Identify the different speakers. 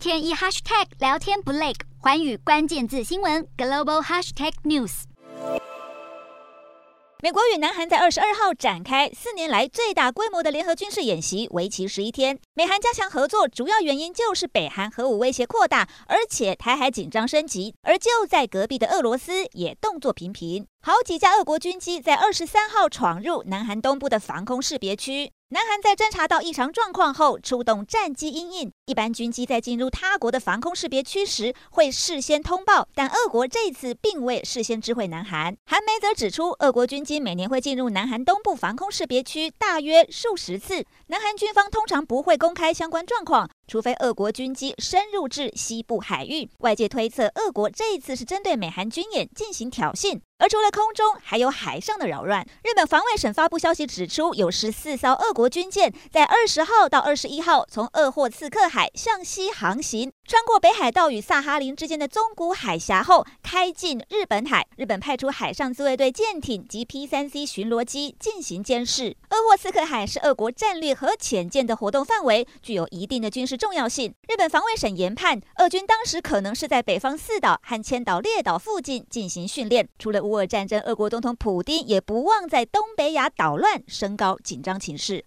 Speaker 1: 天一 hashtag 聊天不累，寰宇关键字新闻 global hashtag news。
Speaker 2: 美国与南韩在二十二号展开四年来最大规模的联合军事演习，为期十一天。美韩加强合作，主要原因就是北韩核武威胁扩大，而且台海紧张升级。而就在隔壁的俄罗斯也动作频频，好几架俄国军机在二十三号闯入南韩东部的防空识别区。南韩在侦察到异常状况后，出动战机因应。一般军机在进入他国的防空识别区时，会事先通报，但俄国这次并未事先知会南韩。韩媒则指出，俄国军机每年会进入南韩东部防空识别区大约数十次，南韩军方通常不会公开相关状况。除非俄国军机深入至西部海域，外界推测俄国这一次是针对美韩军演进行挑衅。而除了空中，还有海上的扰乱。日本防卫省发布消息指出，有十四艘俄国军舰在二十号到二十一号从鄂霍次克海向西航行，穿过北海道与萨哈林之间的宗谷海峡后，开进日本海。日本派出海上自卫队舰艇及 P 三 C 巡逻机进行监视。鄂霍次克海是俄国战略核潜舰的活动范围，具有一定的军事重要性。日本防卫省研判，俄军当时可能是在北方四岛和千岛列岛附近进行训练。除了乌战争，俄国总统普丁也不忘在东北亚捣乱，升高紧张情势。